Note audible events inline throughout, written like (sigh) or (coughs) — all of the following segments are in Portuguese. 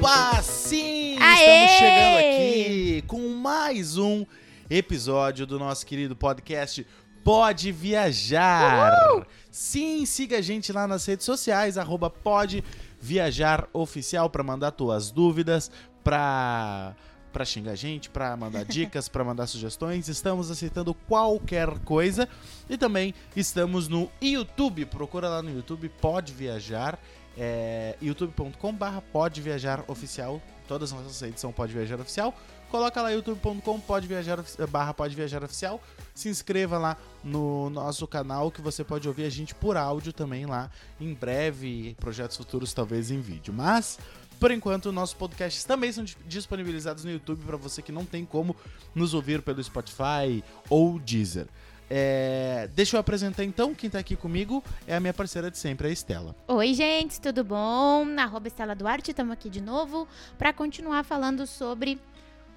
Opa, sim! Aê! Estamos chegando aqui com mais um episódio do nosso querido podcast Pode Viajar. Sim, siga a gente lá nas redes sociais, arroba Pode Viajar Oficial, para mandar tuas dúvidas, pra, pra xingar a gente, pra mandar (laughs) dicas, pra mandar sugestões. Estamos aceitando qualquer coisa. E também estamos no YouTube, procura lá no YouTube, Pode Viajar é, youtube.com/barra pode viajar oficial. Todas as nossas redes são pode viajar oficial. Coloca lá youtube.com pode viajar barra pode viajar oficial. Se inscreva lá no nosso canal que você pode ouvir a gente por áudio também lá. Em breve, projetos futuros talvez em vídeo. Mas por enquanto, nossos podcasts também são disponibilizados no YouTube para você que não tem como nos ouvir pelo Spotify ou Deezer. É, deixa eu apresentar então, quem tá aqui comigo é a minha parceira de sempre, a Estela. Oi, gente, tudo bom? Arroba Estela Duarte, estamos aqui de novo para continuar falando sobre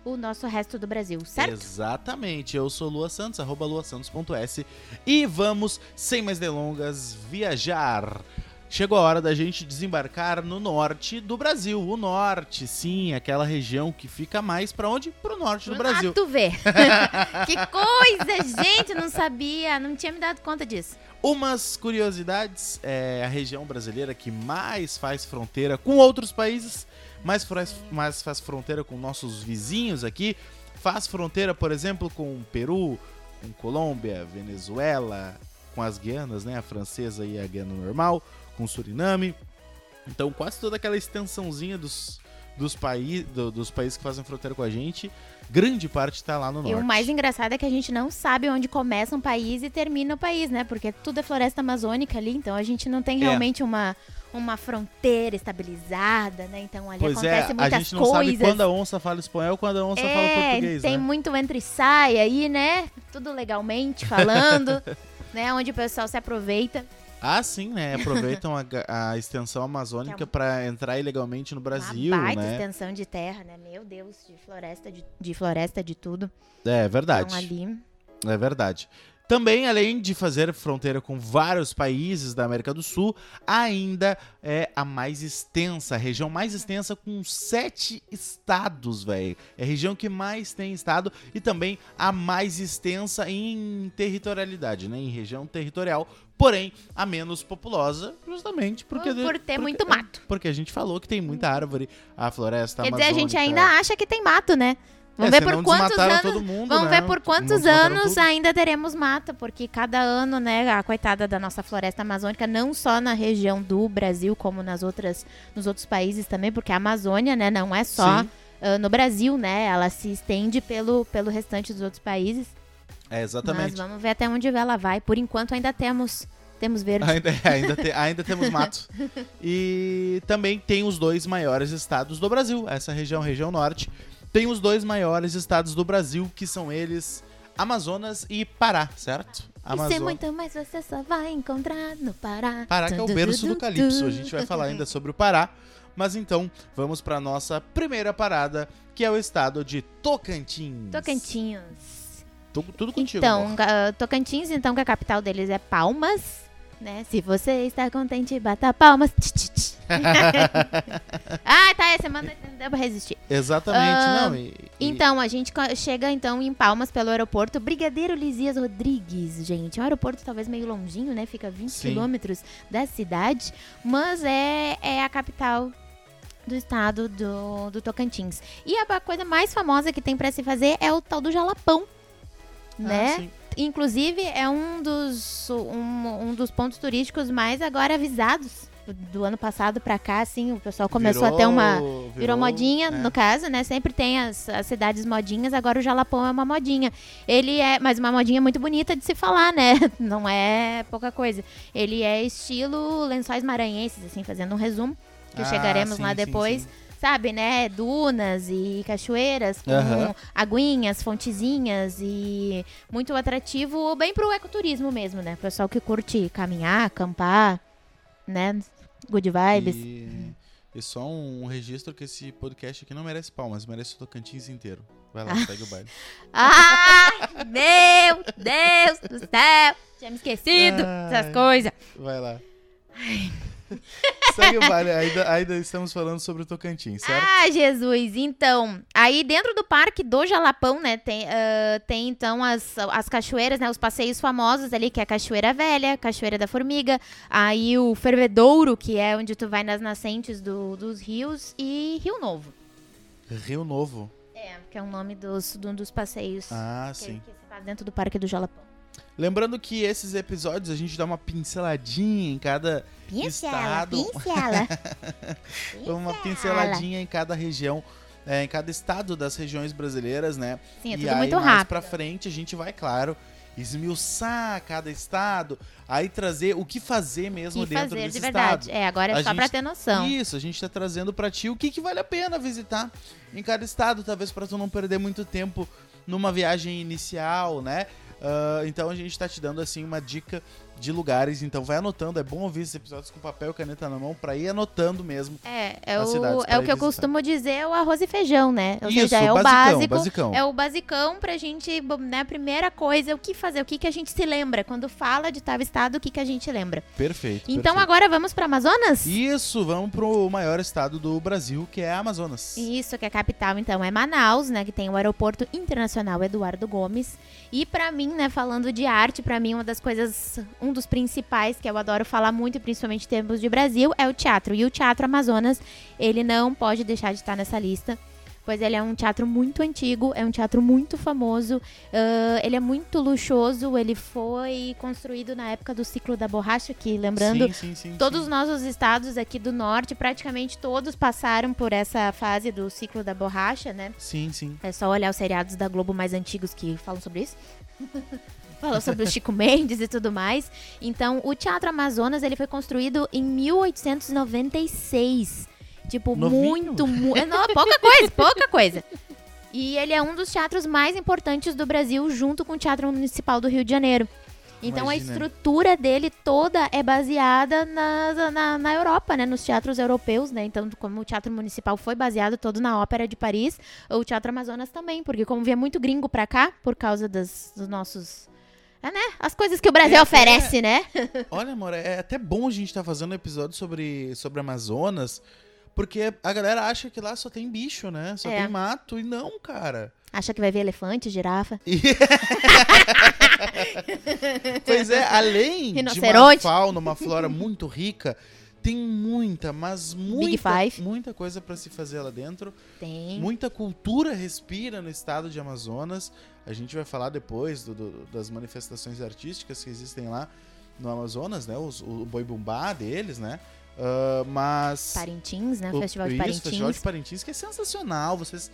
o nosso resto do Brasil, certo? Exatamente, eu sou Lua Santos, arroba luasantos.s e vamos, sem mais delongas, viajar Chegou a hora da gente desembarcar no norte do Brasil. O norte, sim, aquela região que fica mais para onde? Pro norte do Brasil. Ah, tu vê. (laughs) que coisa, gente, não sabia, não tinha me dado conta disso. Umas curiosidades, é a região brasileira que mais faz fronteira com outros países, mais faz, mais faz fronteira com nossos vizinhos aqui. Faz fronteira, por exemplo, com Peru, com Colômbia, Venezuela, com as Guianas, né? A francesa e a Guiana normal com Suriname. Então, quase toda aquela extensãozinha dos, dos, país, do, dos países que fazem fronteira com a gente, grande parte está lá no norte. E o mais engraçado é que a gente não sabe onde começa um país e termina o país, né? Porque tudo é floresta amazônica ali, então a gente não tem é. realmente é. uma, uma fronteira estabilizada, né? Então ali pois acontece é, muitas a gente não coisas. sabe quando a onça fala espanhol, quando a onça é, fala português, tem né? muito entre e sai aí, né? Tudo legalmente falando, (laughs) né? Onde o pessoal se aproveita. Ah, sim, né? Aproveitam a, a extensão amazônica é um... para entrar ilegalmente no Brasil, Uma baita né? extensão de terra, né? Meu Deus, de floresta, de, de floresta, de tudo. É verdade. Então, ali... É verdade. Também, além de fazer fronteira com vários países da América do Sul, ainda é a mais extensa, a região mais extensa com sete estados, velho. É a região que mais tem estado e também a mais extensa em territorialidade, né? Em região territorial, porém a menos populosa, justamente porque por ter porque, muito mato. Porque a gente falou que tem muita árvore, a floresta Quer amazônica. dizer, a gente ainda acha que tem mato, né? Vamos é, ver por quantos anos. Mundo, vamos né? ver por quantos anos ainda teremos mata, porque cada ano, né, a coitada da nossa floresta amazônica, não só na região do Brasil, como nas outras, nos outros países também, porque a Amazônia, né, não é só uh, no Brasil, né? Ela se estende pelo, pelo restante dos outros países. É, exatamente. Mas vamos ver até onde ela vai. Por enquanto ainda temos temos verde. Ainda, ainda, te, (laughs) ainda temos mato. E também tem os dois maiores estados do Brasil. Essa região, região norte, tem os dois maiores estados do Brasil, que são eles Amazonas e Pará, certo? Amazon... Isso é muito mais você só vai encontrar no Pará. Pará que é o berço do calypso. A gente vai falar ainda sobre o Pará. Mas então, vamos para nossa primeira parada, que é o estado de Tocantins. Tocantins. Tudo, tudo contigo. Então, uh, Tocantins, então, que a capital deles é Palmas né? Se você está contente, bata palmas. (laughs) ah, tá, essa semana não deu pra resistir. Exatamente, uh, não. E, e... Então, a gente chega então em Palmas pelo aeroporto Brigadeiro Lisias Rodrigues, gente. É um aeroporto talvez meio longinho, né? Fica 20 Sim. quilômetros da cidade, mas é, é a capital do estado do, do Tocantins. E a coisa mais famosa que tem para se fazer é o tal do jalapão, ah, né? Inclusive, é um dos, um, um dos pontos turísticos mais agora avisados do ano passado para cá, assim, o pessoal começou virou, a ter uma. Virou, virou modinha, né? no caso, né? Sempre tem as, as, cidades modinhas, agora o Jalapão é uma modinha. Ele é, mas uma modinha muito bonita de se falar, né? (laughs) Não é pouca coisa. Ele é estilo lençóis maranhenses, assim, fazendo um resumo, que ah, chegaremos sim, lá depois. Sim, sim sabe, né? Dunas e cachoeiras com uhum. aguinhas, fontezinhas e muito atrativo, bem pro ecoturismo mesmo, né? Pessoal que curte caminhar, acampar, né? Good vibes. E, e só um registro que esse podcast aqui não merece palmas, merece o Tocantins inteiro. Vai lá, segue o baile. (laughs) Ai, meu Deus do céu! Tinha me esquecido Ai, dessas coisas. Vai lá. (laughs) Segue o baile. Ainda, ainda estamos falando sobre o Tocantins, certo? Ah, Jesus! Então, aí dentro do Parque do Jalapão, né, tem, uh, tem então as, as cachoeiras, né, os passeios famosos ali, que é a Cachoeira Velha, Cachoeira da Formiga, aí o Fervedouro, que é onde tu vai nas nascentes do, dos rios, e Rio Novo. Rio Novo? É, que é o nome dos, de um dos passeios ah, que, sim. que se faz dentro do Parque do Jalapão. Lembrando que esses episódios a gente dá uma pinceladinha em cada Pincela, estado. pincela. (laughs) uma pinceladinha em cada região, é, em cada estado das regiões brasileiras, né? Sim, é e tudo aí, muito mais rápido. pra frente, a gente vai, claro, esmiuçar cada estado, aí trazer o que fazer mesmo E dentro fazer desse de verdade. estado. É, agora é A só gente- pra ter noção. Isso, a gente tá trazendo pra ti o que, que vale a pena visitar em cada estado, talvez pra tu não perder muito tempo numa viagem inicial, né? Ah, então a gente tá te dando assim uma dica de lugares, então vai anotando, é bom ouvir esses episódios com papel e caneta na mão pra ir anotando mesmo. É, é cidades o, é o que eu costumo dizer, o arroz e feijão, né? Ou Isso, seja, é o basicão, básico. basicão. É o basicão pra gente, né? A primeira coisa, o que fazer, o que, que a gente se lembra. Quando fala de tal estado, o que, que a gente lembra. Perfeito. Então perfeito. agora vamos pra Amazonas? Isso, vamos pro maior estado do Brasil, que é a Amazonas. Isso, que a capital, então, é Manaus, né? Que tem o Aeroporto Internacional Eduardo Gomes. E pra mim, né, falando de arte, pra mim, uma das coisas, um dos principais que eu adoro falar muito, principalmente em termos de Brasil, é o teatro. E o Teatro Amazonas, ele não pode deixar de estar nessa lista. Pois ele é um teatro muito antigo, é um teatro muito famoso, ah, ele é muito luxuoso, ele foi construído na época do ciclo da borracha, que lembrando, sim, sim, sim, Todos sim. os nossos estados aqui do norte, praticamente todos passaram por essa fase do ciclo da borracha, né? Sim, sim. É só olhar os seriados da Globo mais antigos que falam sobre isso. (laughs) Falam sobre o Chico (laughs) Mendes e tudo mais. Então, o Teatro Amazonas, ele foi construído em 1896. Tipo, Novinho. muito, muito... Não, pouca coisa, pouca coisa. E ele é um dos teatros mais importantes do Brasil, junto com o Teatro Municipal do Rio de Janeiro. Então Imagina. a estrutura dele toda é baseada na, na, na Europa, né? Nos teatros europeus, né? Então, como o Teatro Municipal foi baseado todo na Ópera de Paris, o Teatro Amazonas também, porque como vinha muito gringo pra cá, por causa das, dos nossos... É, né? As coisas que o Brasil É, oferece, né? Olha, amor, é até bom a gente estar fazendo um episódio sobre, sobre Amazonas, porque a galera acha que lá só tem bicho, né? Só É. tem mato, e não, cara. Acha que vai ver elefante, girafa. (laughs) Pois é, além (laughs) de uma fauna, uma flora muito rica, tem muita, mas muita, muita coisa pra se fazer lá dentro. Tem. Muita cultura respira no estado de Amazonas. A gente vai falar depois do- do- das manifestações artísticas que existem lá no Amazonas, né? Os- o boi bumbá deles, né? Ah, mas Parintins, né? o- Festival de isso, Parintins. Festival de Parintins, que é sensacional. Vocês,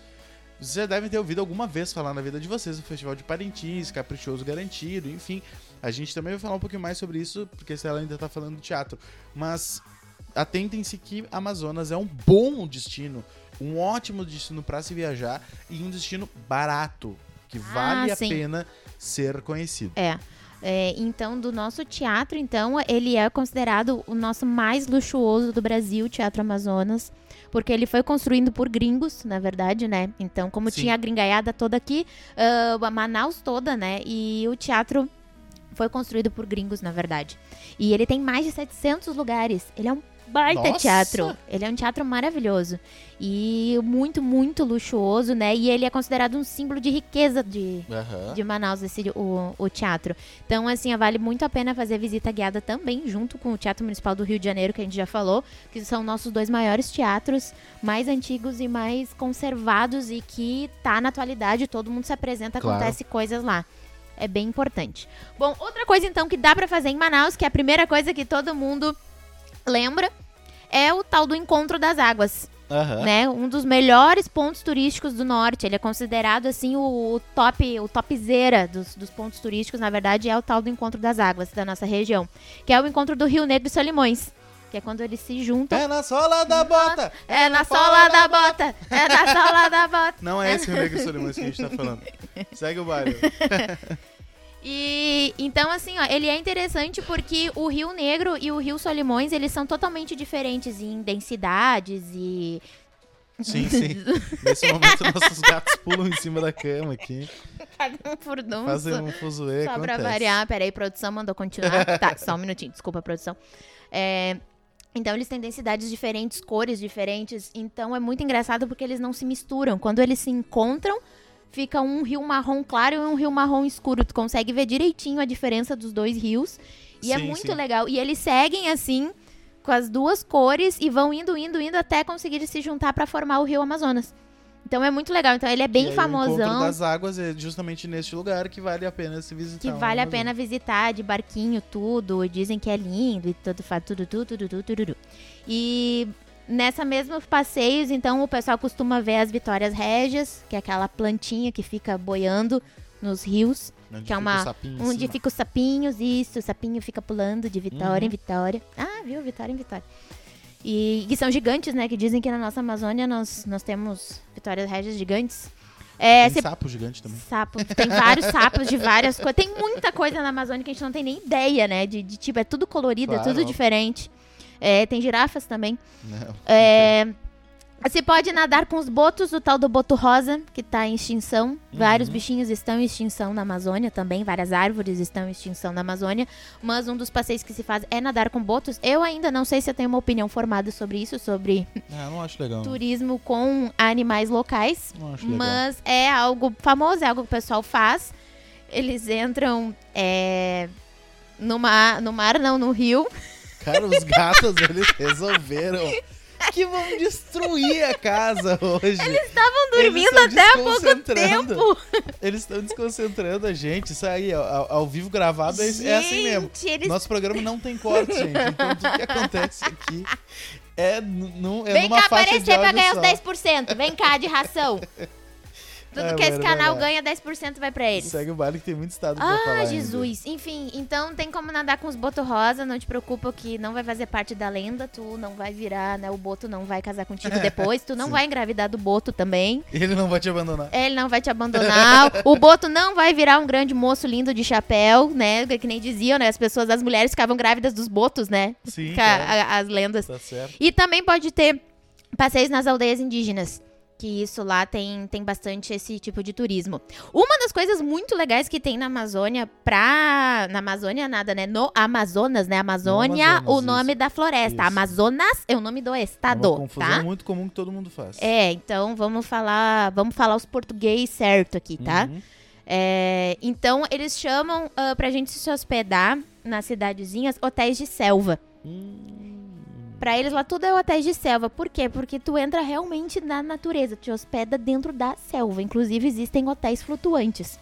vocês já devem ter ouvido alguma vez falar na vida de vocês o Festival de Parintins, caprichoso garantido, enfim. A gente também vai falar um pouquinho mais sobre isso, porque se ela ainda tá falando de teatro. Mas atentem-se que Amazonas é um bom destino, um ótimo destino para se viajar e um destino barato, que vale a Ah, sim. pena ser conhecido. É. É, então, do nosso teatro, então, ele é considerado o nosso mais luxuoso do Brasil, o Teatro Amazonas. Porque ele foi construído por gringos, na verdade, né? Então, como Sim. tinha a gringaiada toda aqui, ah, a Manaus toda, né? E o teatro foi construído por gringos, na verdade. E ele tem mais de 700 lugares. Ele é um baita Nossa! teatro. Ele é um teatro maravilhoso. E muito, muito luxuoso, né? E ele é considerado um símbolo de riqueza de, Aham. de Manaus, esse, o, o teatro. Então, assim, vale muito a pena fazer visita guiada também, junto com o Teatro Municipal do Rio de Janeiro, que a gente já falou, que são nossos dois maiores teatros, mais antigos e mais conservados e que tá na atualidade, todo mundo se apresenta, Claro. acontece coisas lá. É bem importante. Bom, outra coisa então que dá pra fazer em Manaus, que é a primeira coisa que todo mundo lembra, é o tal do Encontro das Águas Aham. né? Um dos melhores pontos turísticos do norte. Ele é considerado assim o, top, o topzera dos, dos pontos turísticos. Na verdade, é o tal do Encontro das Águas da nossa região, que é o encontro do Rio Negro e Solimões, que é quando eles se juntam. É na sola da bota! É na sola da bota, é na sola da bota. Não é esse o Negro Solimões que a gente tá falando. (laughs) Segue o baile. (laughs) E então assim, ó, ele é interessante porque o Rio Negro e o Rio Solimões, eles são totalmente diferentes em densidades e Sim, sim. (laughs) Nesse momento, nossos gatos pulam em cima da cama aqui. cada um por. Fazem um fuzuê, Só pra acontece. variar, peraí, produção mandou continuar. tá, só um minutinho, desculpa, produção. É, Então eles têm densidades diferentes, cores diferentes. Então é muito engraçado porque eles não se misturam. Quando eles se encontram, fica um rio marrom claro e um rio marrom escuro. Tu consegue ver direitinho a diferença dos dois rios. E é Sim, muito sim. legal. E eles seguem assim, com as duas cores, e vão indo, indo, indo até conseguir se juntar pra formar o rio Amazonas. Então é muito legal. Então ele é E bem aí, O encontro famosão. das águas é justamente neste lugar que vale a pena se visitar. Que o vale a Amazonas. pena visitar de barquinho, tudo. Dizem que é lindo e tudo, tudo, tudo, tudo, tudo, tudo. E nessa mesma passeios, então, o pessoal costuma ver as Vitórias Régias, que é aquela plantinha que fica boiando nos rios, Onde que é uma- em onde cima. fica os sapinhos, isso, o sapinho fica pulando de vitória em Uhum. vitória. Ah, viu? Vitória em vitória. E, que são gigantes, né? Que dizem que na nossa Amazônia nós, nós temos Vitórias Régias gigantes. É, Tem cê sapo gigante também. Sapo. Tem vários sapos de várias coisas. Tem muita coisa na Amazônia que a gente não tem nem ideia, né? De, de tipo, é tudo colorido, Claro, é tudo diferente. É, tem girafas também. Não, É, você pode nadar com os botos, o tal do boto rosa, que tá em extinção. Vários Uhum. bichinhos estão em extinção na Amazônia também. Várias árvores estão em extinção na Amazônia. Mas um dos passeios que se faz é nadar com botos. Eu ainda não sei se eu tenho uma opinião formada sobre isso, sobre (laughs) Ah, turismo com animais locais. Não acho legal. Mas é algo famoso, é algo que o pessoal faz. Eles entram é, no, mar, no mar, não, no rio. (laughs) Cara, os gatos, eles resolveram que vão destruir a casa hoje. Eles estavam dormindo até há pouco tempo. Eles estão desconcentrando a gente. Isso aí, ao, ao vivo gravado, é, é assim mesmo. Gente, eles... Nosso programa não tem corte, gente. Então tudo que acontece aqui é, nu- é Vem numa cá faixa de aparecer pra ganhar só. os 10%. Vem cá de ração. (laughs) Tudo É, que esse mano, canal vai ganha, 10% vai pra eles. Segue o baile que tem muito estado pra falar Ah, ainda. Jesus. Enfim, então tem como nadar com os botos rosa. Não te preocupa que não vai fazer parte da lenda. Tu não vai virar, né? O boto não vai casar contigo (laughs) depois. Tu não Sim. vai engravidar do boto também. Ele não vai te abandonar. Ele não vai te abandonar. (laughs) o Boto não vai virar um grande moço lindo de chapéu, né? Que nem diziam, né? As pessoas, as mulheres ficavam grávidas dos botos, né? Sim, a- as lendas. Tá certo. E também pode ter passeios nas aldeias indígenas. Que isso lá tem, tem bastante esse tipo de turismo. Uma das coisas muito legais que tem na Amazônia pra. Na Amazônia nada, né? No Amazonas, né? Amazônia, Amazonas, o nome isso. da floresta. Isso. Amazonas é o nome do É estado, uma confusão tá? muito comum que todo mundo faz. É, então vamos falar, vamos falar os português certo aqui, tá? Uhum. É, então eles chamam ah, pra gente se hospedar nas cidadezinhas hotéis de selva. Hum. Pra eles lá tudo é hotéis de selva. Por quê? Porque tu entra realmente na natureza, te hospeda dentro da selva. Inclusive existem hotéis flutuantes.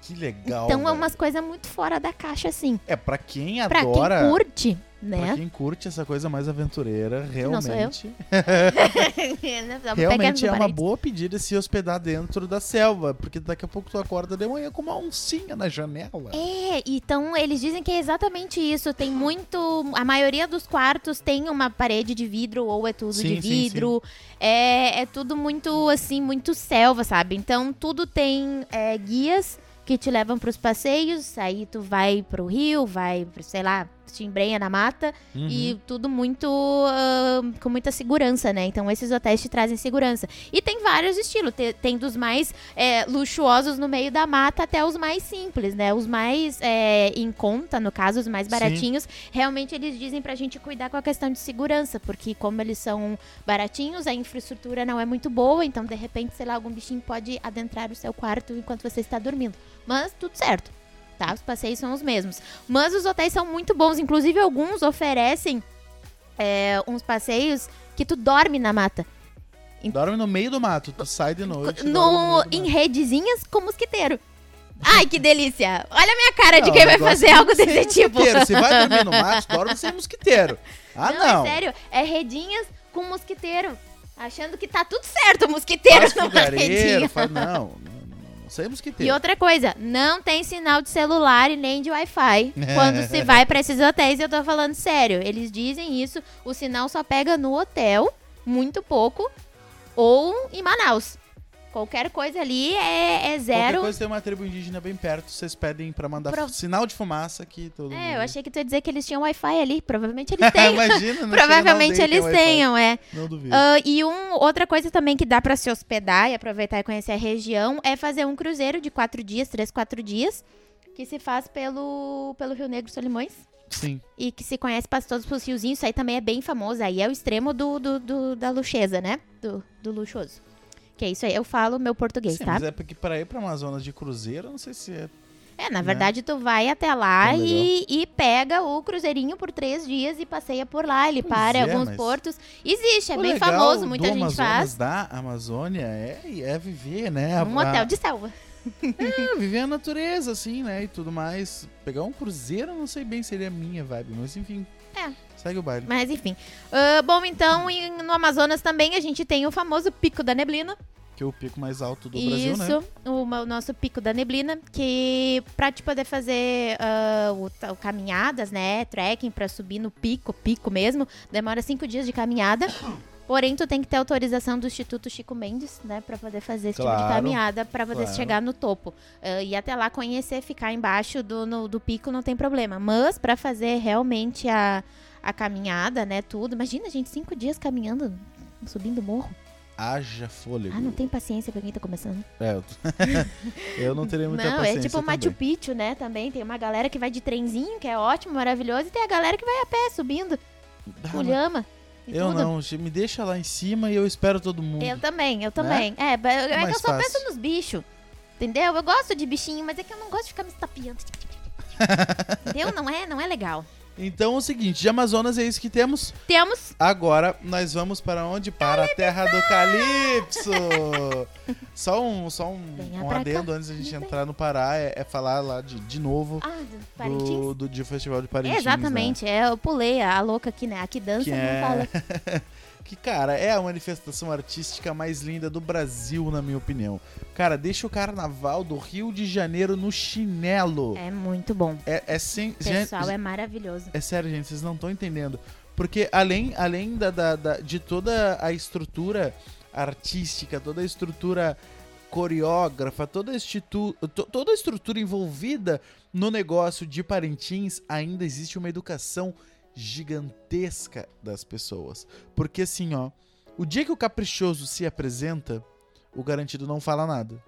Que legal. então é velho. umas coisas muito fora da caixa assim. É, pra quem Pra adora. quem curte, Pra né? quem curte essa coisa mais aventureira, realmente. (laughs) Realmente pegando é uma boa pedida se hospedar dentro da selva. Porque daqui a pouco tu acorda de manhã com uma oncinha na janela. É, então eles dizem que é exatamente isso. Tem muito. A maioria dos quartos tem uma parede de vidro ou é tudo Sim, de sim, vidro. É, é tudo muito, assim, muito selva, sabe? Então tudo tem é, guias que te levam pros passeios. Aí tu vai pro rio, vai, pro, sei lá, te embrenha na mata. Uhum. E tudo muito. ah, com muita segurança, né? Então esses hotéis te trazem segurança. E tem vários estilos. Te- Tem, dos mais é, luxuosos no meio da mata até os mais simples, né? Os mais é, em conta, no caso, os mais Sim. baratinhos. Realmente eles dizem pra gente cuidar com a questão de segurança. Porque como eles são baratinhos, a infraestrutura não é muito boa. Então, de repente, sei lá, algum bichinho pode adentrar o seu quarto enquanto você está dormindo. Mas tudo certo. Tá? Os passeios são os mesmos. Mas os hotéis são muito bons. Inclusive, alguns oferecem é, uns passeios que tu dorme na mata. Dorme no meio do mato, tu sai de noite. No, do em redezinhas com mosquiteiro. Ai, que delícia! Olha a minha cara de Não, quem o vai fazer é algo desse tipo. mosquiteiro. Se vai dormir no mato, (laughs) dorme sem mosquiteiro. Ah, não. é sério. É redinhas com mosquiteiro. Achando que tá tudo certo o mosquiteiro Faz numa redinha. faz... Não, mosquiteiro. E outra coisa, não tem sinal de celular e nem de Wi-Fi (laughs) quando se vai pra esses hotéis. Eu tô falando sério. Eles dizem isso. O sinal só pega no hotel, muito pouco, ou em Manaus. Qualquer coisa ali é, é Qualquer zero. coisa tem uma tribo indígena bem perto, vocês pedem pra mandar Pro- sinal de fumaça que todo mundo... É, eu achei que tu ia dizer que eles tinham Wi-Fi ali. Provavelmente eles (laughs) têm. Imagina, não (laughs) Provavelmente eles tenham, é. Não duvido. Ah, e um, outra coisa também que dá pra se hospedar e aproveitar e conhecer a região é fazer um cruzeiro de quatro dias, três, quatro dias, que se faz pelo, pelo Rio Negro Solimões. Sim. e que se conhece para todos os fiozinhos. Isso aí também é bem famoso. Aí é o extremo do, do, do- da luxeza, né? Do, do luxuoso. Que é isso aí. Eu falo meu português, Sim, tá? mas é porque para ir pra Amazonas de cruzeiro, eu não sei se é. É, na verdade, tu vai até lá Tão e, e pega o cruzeirinho por três dias e passeia por lá. Ele Pois para em é, alguns mas- portos. Existe, é O bem famoso, muita gente Amazonas, faz. da Amazônia é, é viver, né? Um a- hotel de selva. (laughs) É, viver a natureza, assim, né? E tudo mais. Pegar um cruzeiro, eu não sei bem se seria a minha vibe, mas enfim. É. Segue o baile. Mas enfim. Ah, bom, então, em- no Amazonas também a gente tem o famoso Pico da Neblina. Que é o pico mais alto do Brasil, né? Isso, o, nosso Pico da Neblina, que pra te poder fazer ah, o, o caminhadas, né, trekking pra subir no pico, pico mesmo, demora cinco dias de caminhada. Porém, tu tem que ter autorização do Instituto Chico Mendes, né, pra poder fazer esse tipo de Claro, caminhada, pra poder claro. chegar no topo. Ah, e até lá conhecer, ficar embaixo do, no- do pico não tem problema. Mas pra fazer realmente a, a caminhada, né, tudo. Imagina, gente, cinco dias caminhando, subindo o morro. Haja fôlego. Ah, não tem paciência pra quem tá começando. É, eu, (laughs) eu não teria muita Não, paciência é tipo o. Machu Picchu, né? Também tem uma galera que vai de trenzinho, que é ótimo, maravilhoso, e tem a galera que vai a pé, subindo, Ah, com lhama. eu tudo. não, me deixa lá em cima e eu espero todo mundo. Eu também, eu também. É, ba- é que eu só fácil. penso nos bichos. Entendeu? Eu gosto de bichinho, mas é que eu não gosto de ficar me estapeando. (laughs) Entendeu? Não é, não é legal. Então é o seguinte, de Amazonas é isso que temos. Temos. Agora nós vamos para onde? Para a terra do Calypso! (laughs) só um, só um, um adendo cá. antes da gente entrar no Pará, é, é falar lá de, de novo Ah, do do, do, de Festival de Parintins. Exatamente, é, eu pulei a, a louca aqui, né? Aqui dança, Que não é- fala. (laughs) Que, cara, é a manifestação artística mais linda do Brasil, na minha opinião. Cara, deixa o carnaval do Rio de Janeiro no chinelo. É muito bom. É, é sem. O pessoal é maravilhoso. É sério, gente, vocês não estão entendendo. Porque além, além da, da- da- de toda a estrutura artística, toda a estrutura coreógrafa, toda a, institu- to- toda a estrutura envolvida no negócio de Parintins, ainda existe uma educação gigantesca das pessoas. Porque assim, ó, o dia que o caprichoso se apresenta, o garantido não fala nada.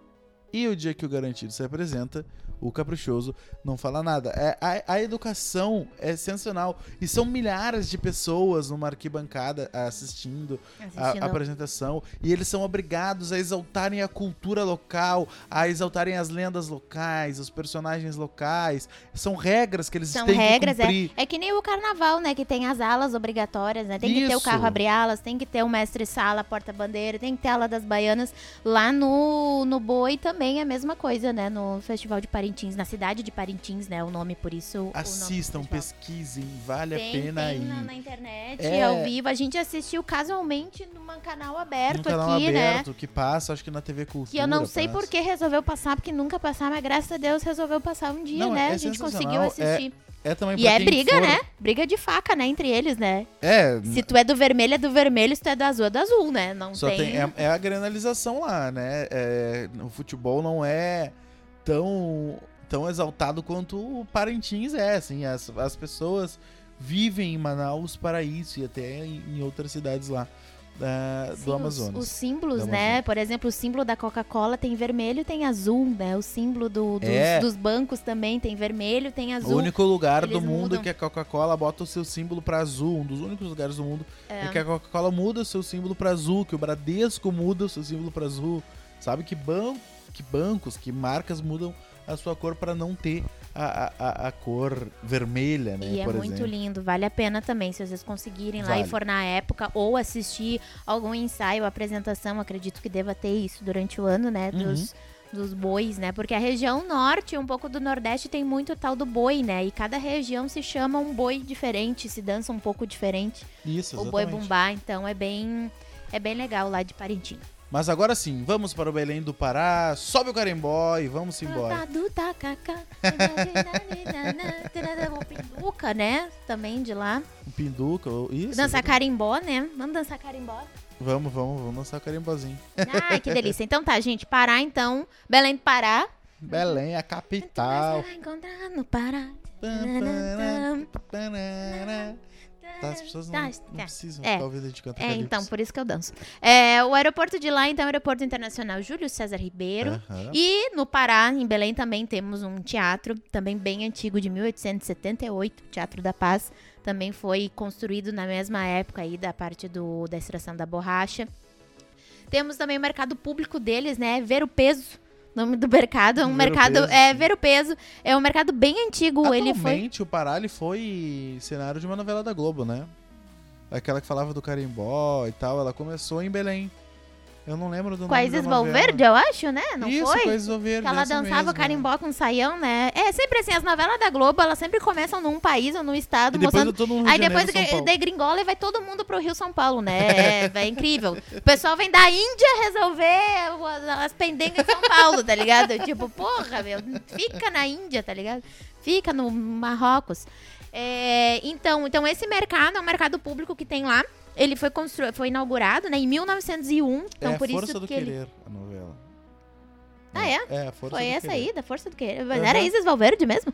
E o dia que o garantido se apresenta, o caprichoso não fala nada. É, a, a educação é sensacional. E são milhares de pessoas numa arquibancada assistindo a, Assistindo. a apresentação. E eles são obrigados a exaltarem a cultura local, a exaltarem as lendas locais, os personagens locais. São regras que eles São têm regras, que é. cumprir. É que nem o carnaval, né? Que tem as alas obrigatórias, né? Tem que ter o Isso. carro abrir alas, tem que ter o mestre-sala, porta-bandeira, tem que ter a ala das baianas. Lá no, no Boi também é a mesma coisa, né? No Festival de Parintins, na cidade de Parintins, né? O nome, por isso. Assistam, pesquisem, vale Tem, a pena tem ir. na, na internet, É. ao vivo. A gente assistiu casualmente num canal aberto no canal aqui, aberto né? que passa, acho que na TV Cultura. Que eu não sei passa. por que resolveu passar, porque nunca passava, mas graças a Deus resolveu passar um dia, Não, né? é a gente conseguiu é- assistir. É também E pra é quem briga, for- né? Briga de faca, né? Entre eles, né? É, Se tu é do vermelho, é do vermelho. Se tu é do azul, é do azul, né? Não Só tem... tem, é, é a granalização lá, né? É, o futebol não é tão, tão exaltado quanto o Parintins é, assim. As, as pessoas vivem em Manaus para isso e até em, em outras cidades lá da- Sim, do os- Amazonas. Os, símbolos, Do né? Por exemplo, o símbolo da Coca-Cola tem vermelho e tem azul, né? O símbolo do- dos, É. dos bancos também tem vermelho tem O azul. único lugar do eles mundo mudam. que a Coca-Cola bota o seu símbolo para azul, um dos únicos lugares do mundo é, É. que a Coca-Cola muda o seu símbolo para azul, que o Bradesco muda o seu símbolo para azul. Sabe que, ban que bancos, que marcas mudam a sua cor para não ter a, a, a- cor vermelha, né? E é muito exemplo. lindo, vale a pena também, se vocês conseguirem lá e Vale. for na época, ou assistir algum ensaio, apresentação, acredito que deva ter isso durante o ano, né? Uhum. Dos, dos bois, né? Porque a região norte, um pouco do nordeste, tem muito tal do boi, né? E cada região se chama um boi diferente, se dança um pouco diferente. Isso, o boi exatamente. bumbá, então é bem, é bem legal lá de Parintins. Mas agora sim, vamos para o Belém do Pará, sobe o carimbó e vamos embora. O (laughs) Pinduca, né? Também de lá. O Pinduca, isso. Dançar carimbó, né? Vamos dançar carimbó. Vamos, vamos, vamos dançar carimbozinho. Ai, que (laughs) delícia. Então tá, gente. Pará, então. Belém do Pará. Belém, a capital. Você vai encontrar no Pará. Tá? As pessoas não, Tá, não tá. precisam É. ficar ouvindo de cantar É, então, por isso que eu danço. É, o aeroporto de lá, então, é o Aeroporto Internacional Júlio César Ribeiro. E no Pará, em Belém, também temos um teatro, também bem antigo, de 1878, Teatro da Paz. Também foi construído na mesma época aí da parte do, da extração da borracha. Temos também o mercado público deles, né? Ver o Peso. Nome do mercado é um Ver mercado. É. Ver o Peso. É um mercado bem antigo. Ele foi. Atualmente, o Pará foi cenário de uma novela da Globo, né? Aquela que falava do carimbó e tal, ela começou em Belém. Eu não lembro do a nome da novela. Valverde, eu acho, né? Não Isso, foi? Isis Valverde, Que ela dançava mesma. carimbó com saião, né? É sempre assim, as novelas da Globo, elas sempre começam num país ou num estado, E depois mostrando. mundo Aí depois que degringola e vai todo mundo pro Rio São Paulo, né? É, é incrível. O pessoal vem da Índia resolver as pendengas de São Paulo, tá ligado? Tipo, porra, meu, fica na Índia, tá ligado? Fica no Marrocos. É, então, então, esse mercado é um mercado público que tem lá. Ele foi, constru... foi inaugurado né, em 1901. Então, é por Força isso do que ele. Querer, a novela. Ah, é? É, a Força Foi do essa Querer. aí, da Força do Querer. Mas Aham. era Isis Valverde mesmo?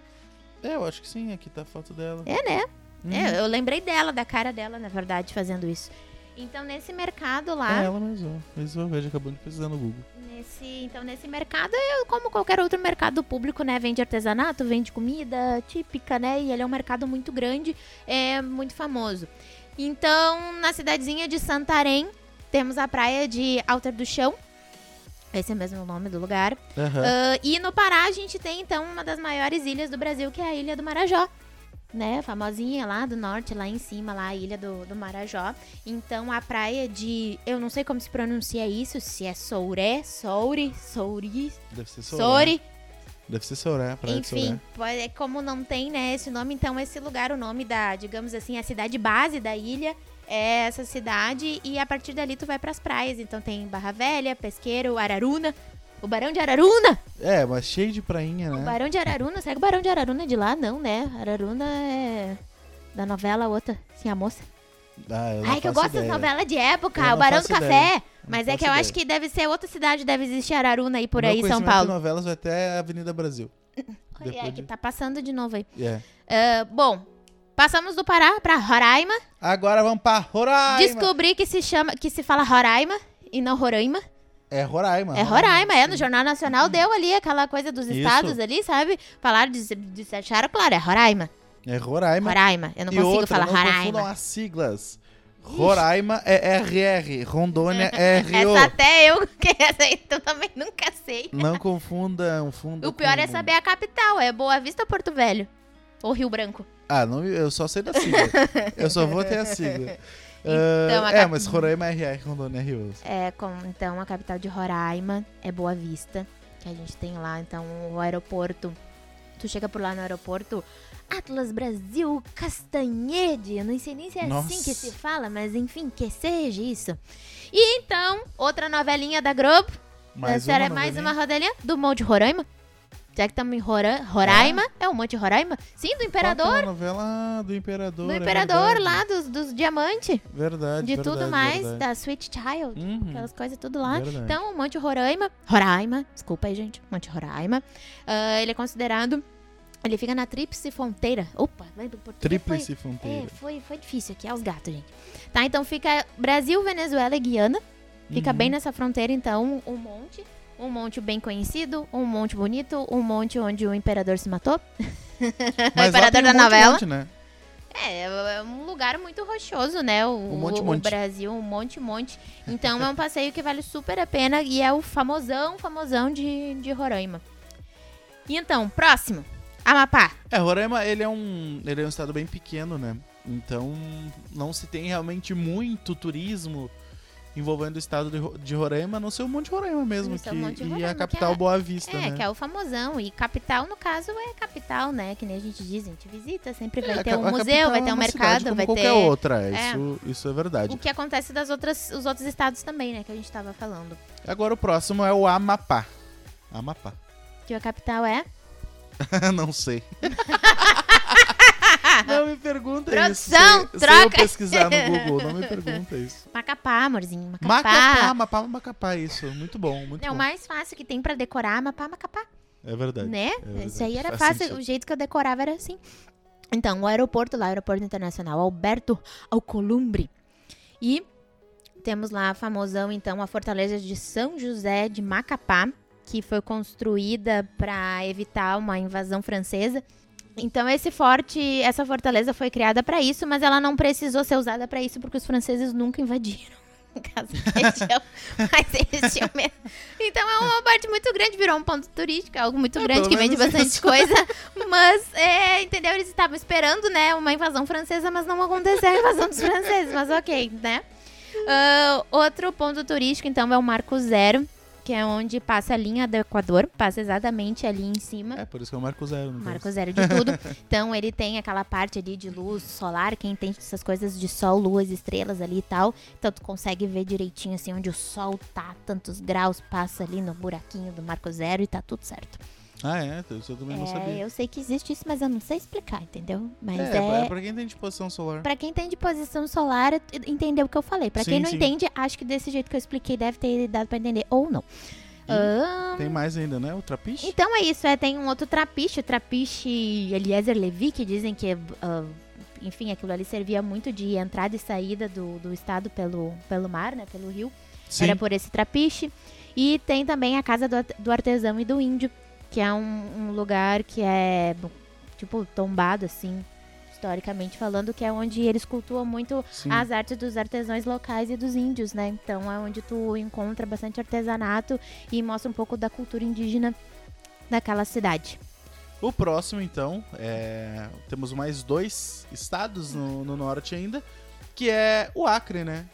É, eu acho que sim, aqui tá a foto dela. É, né? Uhum. É, eu lembrei dela, da cara dela, na verdade, fazendo isso. Então, nesse mercado lá, É ela mesmo. Isis Valverde acabou de pesquisar no Google. nesse, então, nesse mercado, é como qualquer outro mercado público, né? Vende artesanato, vende comida típica, né? E ele é um mercado muito grande, é muito famoso. Então, na cidadezinha de Santarém, temos a praia de Alter do Chão. Esse é mesmo o nome do lugar. Aham. Ah, e no Pará a gente tem então uma das maiores ilhas do Brasil, que é a Ilha do Marajó. Né, famosinha lá do norte, lá em cima, lá a ilha do, do Marajó. Então a praia de. Eu não sei como se pronuncia isso, se é Souré, Souri, Souri, Deve ser Soré. Sori. Deve ser Soré, praia de Soré. Enfim, pode- como não tem né, esse nome, então esse lugar, o nome da, digamos assim, a cidade base da ilha é essa cidade. E a partir dali tu vai pras praias. Então tem Barra Velha, Pesqueiro, Araruna. O Barão de Araruna! É, mas cheio de prainha, O né? Barão de Araruna, será que o Barão de Araruna é de lá? Não, né? Araruna é da novela outra, sim, a moça. Ah, eu Ai, que eu gosto das ideia. novelas de época, Eu o Barão do Café. ideia. Mas Não é que eu faço acho que deve ser outra cidade, deve existir Araruna aí por Meu aí São Paulo. de novelas vai até a Avenida Brasil. (coughs) É, Depois que tá passando de novo aí. É. Ah, bom, passamos do Pará pra Roraima. Agora vamos pra Roraima. Descobri que se chama, que se fala Roraima e não Roraima. É Roraima. É Roraima, é. No. Jornal Nacional deu ali aquela coisa dos Isso. estados ali, sabe? Falaram, de, de, acharam claro, é Roraima. É Roraima. Roraima. Eu não e consigo outra, falar não Roraima. confundam as siglas. Roraima é RR, Rondônia é (laughs) RO. Essa até eu, que (laughs) essa aí eu também nunca sei. Não confundam fundo O pior com- é saber a capital, é Boa Vista ou Porto Velho? Ou Rio Branco? Ah, não, eu só sei da sigla. eu só vou ter a sigla. (laughs) Então, Ah, a é, cap- mas Roraima é RR, Rondônia é RO. É, com, então a capital de Roraima é Boa Vista, que a gente tem lá, então o aeroporto. Tu chega por lá no aeroporto, Atlas Brasil Castanhede. Eu não sei nem se é assim Nossa. que se fala, mas enfim, que seja isso. E então, outra novelinha da Globo. Mais uma mais uma rodelinha do Monte Roraima. Já que estamos em Rora- Roraima, é. o Monte Roraima? Sim, do é Imperador. novela do Imperador. Do é Imperador verdade. lá, dos, dos diamantes. Verdade, De verdade, tudo mais, verdade. da Sweet Child. Uhum. Aquelas coisas tudo lá. Verdade. Então, o Monte Roraima. Roraima, desculpa aí, gente. Monte Roraima. ah, ele é considerado. Ele fica na Tríplice Fronteira. Opa, vai do português. Tríplice Fronteira. é, foi, foi difícil aqui, é os gatos, gente. Tá, então fica Brasil, Venezuela e Guiana. Fica Uhum. bem nessa fronteira, então, um monte. Um monte bem conhecido, um monte bonito, um monte onde o imperador se matou. (laughs) Lá Imperador um da novela. monte, né? É, é um lugar muito rochoso, né? O, Um monte, o- monte. o Brasil, um monte, monte. Então é um passeio que vale super a pena e é o famosão, famosão de, de Roraima. E então, próximo. Amapá. É, Roraima, ele é um, ele é um estado bem pequeno, né? Então, não se tem realmente muito turismo envolvendo o estado de, Ro- de Roraima, a não ser o Monte Roraima mesmo, que, Monte e Roraima, a que capital é- Boa Vista, É, né? que é o famosão. E capital, no caso, é capital, né? Que nem a gente diz, a gente visita, sempre vai É, a ter um a museu, vai é ter um mercado, vai qualquer ter outra, É. isso, isso é verdade. o que acontece das outras, os outros estados também, né? Que a gente tava falando. Agora o próximo é o Amapá. Amapá. Que a capital é... (laughs) não sei. (laughs) não me pergunta isso. Produção, Se, se eu troca. pesquisar no Google, não me pergunta isso. Macapá, amorzinho. Macapá. Macapá, Macapá, isso. Muito bom, muito É o bom. mais fácil que tem pra decorar, Amapá, Macapá. É verdade. Né? verdade, Isso aí era faz fácil. sentido. O jeito que eu decorava era assim. Então, o aeroporto lá, Aeroporto Internacional Alberto Alcolumbre. E temos lá a famosão, então, a fortaleza de São José de Macapá, que foi construída para evitar uma invasão francesa. Então esse forte, essa fortaleza foi criada para isso, mas ela não precisou ser usada para isso porque os franceses nunca invadiram. (laughs) Caso região, (laughs) mas eles tinham medo. Então é uma parte muito grande, virou um ponto turístico, algo muito É, grande que vende bastante isso. coisa. (laughs) Mas, é, entendeu? Eles estavam esperando, né, uma invasão francesa, mas não aconteceu a invasão dos franceses, mas ok, né? Ah, outro ponto turístico, então, é o Marco Zero, que é onde passa a linha do Equador, passa exatamente ali em cima. É, por isso que é o Marco Zero. no Marco zero de tudo. (laughs) Então ele tem aquela parte ali de luz solar, quem entende essas coisas de sol, luas, estrelas ali e tal. Então tu consegue ver direitinho assim onde o sol tá, tantos graus, passa ali no buraquinho do Marco Zero e tá tudo certo. Ah, é? Isso eu também não É, sabia. eu sei que existe isso, mas eu não sei explicar, entendeu? Mas é, é. é pra quem tem disposição solar. Pra quem tem de posição solar, entendeu o que eu falei. Pra Sim, quem não sim. entende, acho que desse jeito que eu expliquei deve ter dado pra entender. Ou não. Ahn, Tem mais ainda, né? O trapiche? Então é isso, é, tem um outro trapiche, o trapiche Eliezer Levi, que dizem que, ah, enfim, aquilo ali servia muito de entrada e saída do, do estado pelo, pelo mar, né, pelo rio. Sim. Era por esse trapiche. E tem também a casa do, do artesão e do índio, que é um, um lugar que é, tipo, tombado, assim, historicamente falando, que é onde eles cultuam muito Sim. as artes dos artesãos locais e dos índios, né? Então é onde tu encontra bastante artesanato e mostra um pouco da cultura indígena daquela cidade. O próximo, então, é... temos mais dois estados no, no norte ainda, que é o Acre, né?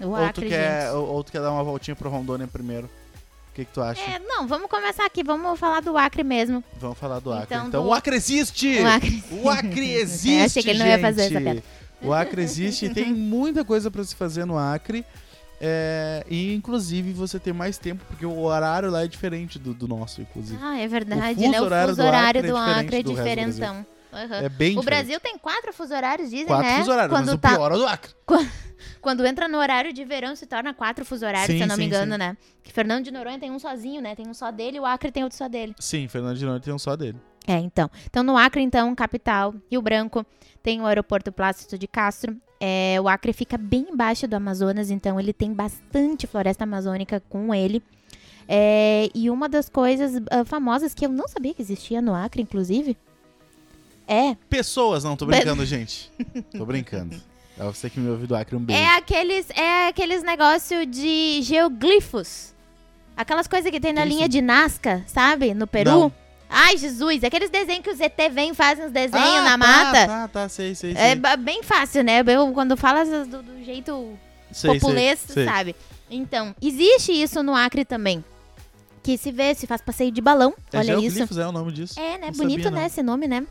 O ou, Acre, tu quer, ou, ou tu quer dar uma voltinha pro Rondônia primeiro? O que, que tu acha? É, não, vamos começar aqui, vamos falar do Acre mesmo. Vamos falar do Acre. Então, Então, do- o Acre existe! O Acre. O Acre existe, (laughs) Eu achei que ele não ia fazer gente. essa piada. O Acre existe e tem muita coisa pra se fazer no Acre. é, e inclusive você tem mais tempo, porque o horário lá é diferente do, do nosso, inclusive. Ah, é verdade, fuso né? O horário fuso do horário Acre é do Acre é do Brasil. diferentão. Aham. É bem O diferente. Brasil tem quatro fuso horários, dizem, Quatro né? fuso horários, Quando mas o tá, pior é o do Acre. (laughs) Quando entra no horário de verão, se torna quatro fuso horários, Sim, se eu não me sim, engano, sim. né? Que Fernando de Noronha tem um sozinho, né? Tem um só dele e o Acre tem outro só dele. Sim, Fernando de Noronha tem um só dele. É, então. Então, no Acre, então, capital, Rio Branco, tem o aeroporto Plácido de Castro. É, o Acre fica bem embaixo do Amazonas, então ele tem bastante floresta amazônica com ele. É, e uma das coisas ah, famosas que eu não sabia que existia no Acre, inclusive, é, Pessoas, não, tô brincando, gente. (laughs) Tô brincando. É você que me ouviu do Acre, um beijo. é aqueles, é aqueles negócio de geoglifos. Aquelas coisas que tem na Que linha isso? de Nazca, sabe? No Peru. Não. Ai, Jesus, aqueles desenhos que os ET vêm e fazem os desenhos Ah, na tá, mata. Tá, tá, sei, sei, sei. É bem fácil, né? Eu, quando fala do, do jeito sei, populês, sei, sei. sabe? Então, existe isso no Acre também. Que se vê, se faz passeio de balão. É olha isso. geoglifos, é o nome disso. É, né? Não Bonito, sabia, né? Esse nome, né?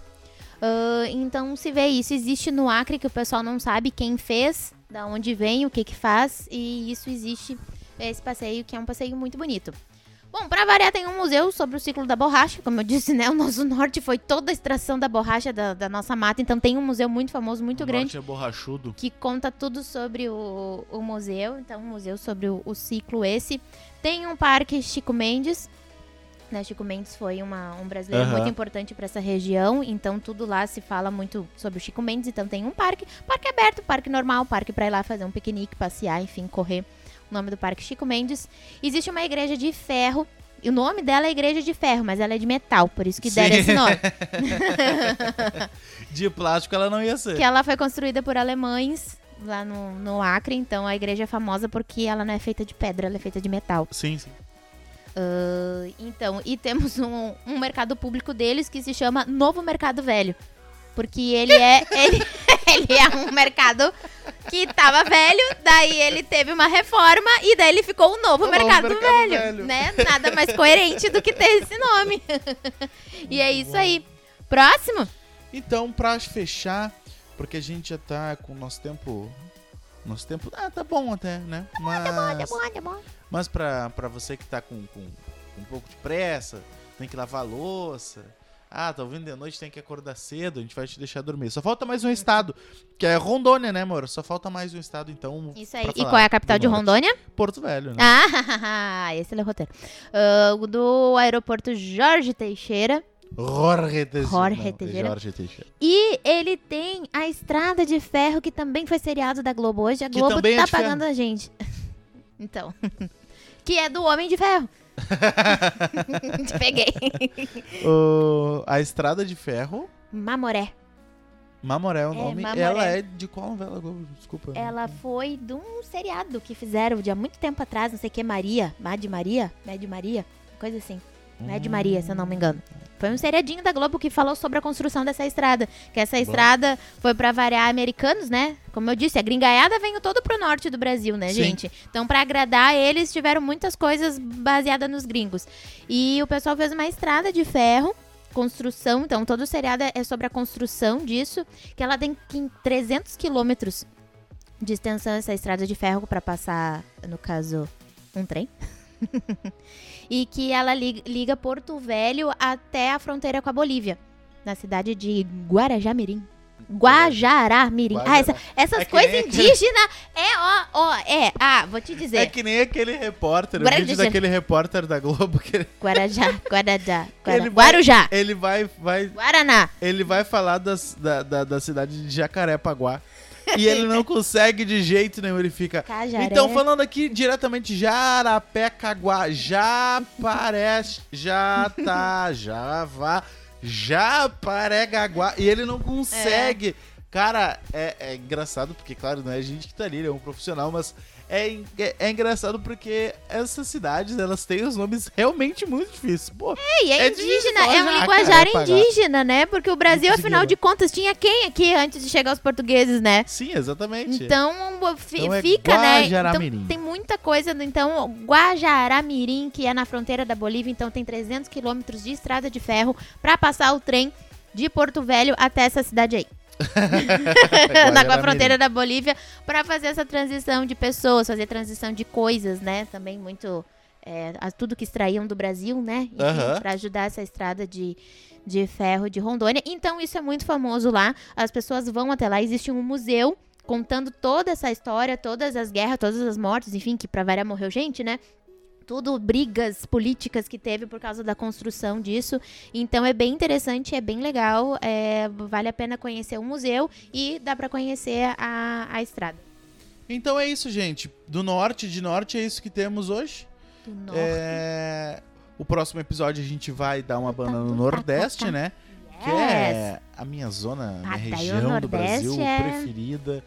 Ah, então, se vê isso. Existe no Acre que o pessoal não sabe quem fez, da onde vem, o que que faz. E isso existe, esse passeio, que é um passeio muito bonito. Bom, pra variar, tem um museu sobre o ciclo da borracha. Como eu disse, né? O nosso norte foi toda a extração da borracha da, da nossa mata. Então, tem um museu muito famoso, muito O grande norte é borrachudo. que conta tudo sobre o, o museu. Então, um museu sobre o, o ciclo esse. Tem um parque Chico Mendes. Né, Chico Mendes foi uma- um brasileiro Aham. muito importante para essa região, então tudo lá se fala muito sobre o Chico Mendes. Então tem um parque, parque aberto, parque normal, parque para ir lá fazer um piquenique, passear, enfim, correr. O nome do parque Chico Mendes. Existe uma igreja de ferro. E o nome dela é Igreja de Ferro, mas ela é de metal, por isso que deram Sim. esse nome. (laughs) De plástico ela não ia ser. que ela foi construída por alemães lá no, no Acre, então a igreja é famosa porque ela não é feita de pedra, ela é feita de metal. Sim, sim. Ah, então, e temos um, um mercado público deles que se chama Novo Mercado Velho. Porque ele é, (laughs) ele, ele é um mercado que tava velho, daí ele teve uma reforma e daí ele ficou o Novo Mercado, Mercado velho, Velho. né? Nada mais coerente do que ter esse nome. (laughs) e é isso aí. Próximo? Então, pra fechar, porque a gente já tá com o nosso tempo. Nosso tempo. Ah, tá bom até, né? Mas, Tá bom, tá bom. Mas pra, pra você que tá com, com, com um pouco de pressa, tem que lavar louça. Ah, tá ouvindo de noite, tem que acordar cedo, a gente vai te deixar dormir. Só falta mais um estado, que é Rondônia, né, amor? Só falta mais um estado, então. Isso aí. E qual é a capital de. Rondônia? Porto Velho, né? Ah, (laughs) esse é o roteiro. O do aeroporto Jorge Teixeira, Jorge Teixeira. Jorge Não, é Teixeira. Jorge Teixeira. E ele tem a Estrada de Ferro, que também foi seriado da Globo hoje. A Globo também é tá de ferro. pagando a gente. (laughs) Então. (laughs) que é do Homem de Ferro. Te (laughs) peguei. O- a Estrada de Ferro, Mamoré. Mamoré é o É, nome. Mamoré. Ela é de qual novela? Globo? Desculpa. Ela foi de um seriado que fizeram de há muito tempo atrás, não sei o que, Maria. Mad Maria? Mad Maria? Coisa assim. Mad Hum. Maria, se eu não me engano. Foi um seriadinho da Globo que falou sobre a construção dessa estrada. Que essa Bom. estrada foi pra variar americanos, né? Como eu disse, a gringaiada veio todo pro norte do Brasil, né, Sim. gente? Então, pra agradar eles, tiveram muitas coisas baseadas nos gringos. E o pessoal fez uma estrada de ferro, construção. Então, todo o seriado é sobre a construção disso. Que ela tem quin- 300 quilômetros de extensão, essa estrada de ferro, pra passar, no caso, um trem. (laughs) (laughs) e que ela li- liga Porto Velho até a fronteira com a Bolívia, na cidade de Guarajá-Mirim. Guajará-Mirim. Ah, essa- essas É coisas nem indígenas é, ó, ó, é. Ah, vou te dizer. É que nem aquele repórter, o Guarajá. vídeo daquele repórter da Globo que Guarajá, Guarajá, Guara- (laughs) Ele vai- Guarujá, ele vai, vai, Guaraná. ele vai falar das- da, da, da cidade de Jacarepaguá. E ele não consegue de jeito nenhum, ele fica. Cajaré. Então, falando aqui diretamente Jarapecaguá, já parece, já tá, já vá, Japaregaguá. E ele não consegue. Cara, é, é engraçado porque, claro, não é a gente que tá ali, ele é um profissional, mas é, é, é engraçado porque essas cidades, elas têm os nomes realmente muito difíceis. Pô, É, e é, É indígena, é um linguajar pagar. indígena, né? Porque o Brasil, afinal de contas, tinha quem aqui antes de chegar os portugueses, né? sim, exatamente. Então, Então é fica, né? Então, tem muita coisa. Então, Guajará-Mirim, que é na fronteira da Bolívia, então tem 300 quilômetros de estrada de ferro pra passar o trem de Porto Velho até essa cidade aí. Na com a fronteira da Bolívia, pra fazer essa transição de pessoas, fazer transição de coisas, né? Também muito. é, a- tudo que extraíam do Brasil, né? Pra ajudar essa estrada de, de ferro de Rondônia. Então, isso é muito famoso lá. As pessoas vão até lá. Existe um museu contando toda essa história, todas as guerras, todas as mortes, enfim, que pra variar morreu gente, né? Tudo brigas políticas que teve por causa da construção disso. Então é bem interessante, é bem legal. é, vale a pena conhecer o museu e dá pra conhecer a, a estrada. Então é isso, gente. Do norte, de norte, é isso que temos hoje. Do norte. É, O próximo episódio a gente vai dar uma banda no Tá, tá, Nordeste, tá, né? Que Yes. é a minha zona, minha daí o região do Brasil é- preferida.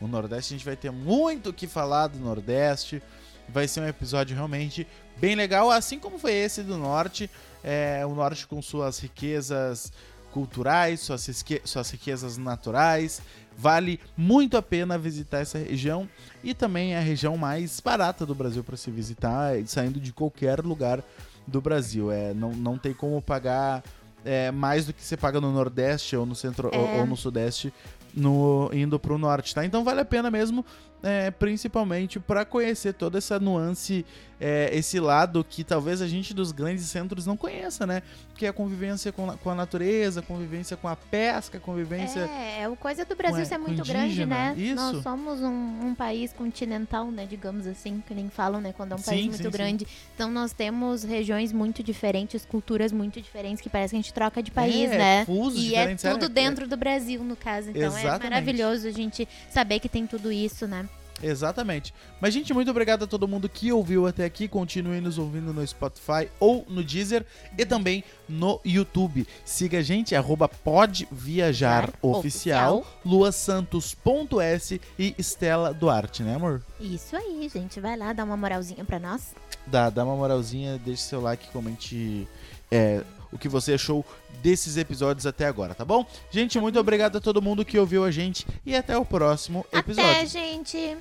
O Nordeste a gente vai ter muito o que falar do Nordeste. Vai ser um episódio realmente bem legal, assim como foi esse do Norte. É, o Norte com suas riquezas culturais, suas, suas riquezas naturais. Vale muito a pena visitar essa região e também é a região mais barata do Brasil para se visitar, saindo de qualquer lugar do Brasil. É, não, não tem como pagar é, mais do que você paga no Nordeste ou no Centro ou, É. ou no Sudeste no, indo pro Norte, tá? Então vale a pena mesmo, é, principalmente para conhecer toda essa nuance, é, esse lado que talvez a gente dos grandes centros não conheça, né? Que é a convivência com, a- com a natureza, convivência com a pesca, convivência... É, é o coisa do Brasil ser com muito grande, né? isso. Nós somos um, um país continental, né? Digamos assim, que nem falam, né? Quando é um Sim, país sim, muito sim. grande. Então nós temos regiões muito diferentes, culturas muito diferentes, que parece que a gente troca de país, É, né? fusos E é diferentes, tudo é- dentro do Brasil, no caso. Então Exatamente. é maravilhoso a gente saber que tem tudo isso, né? Exatamente. Mas, gente, muito obrigado a todo mundo que ouviu até aqui. Continue nos ouvindo no Spotify ou no Deezer e também no YouTube. Siga a gente, arroba Pode Viajar Oficial. Oficial, luasantos.s e Estela Duarte, né, amor? Isso aí, gente. Vai lá, dá uma moralzinha pra nós. Dá, dá uma moralzinha, deixe seu like, comente é, o que você achou desses episódios até agora, tá bom? Gente, muito obrigado a todo mundo que ouviu a gente e até o próximo episódio. Até, gente!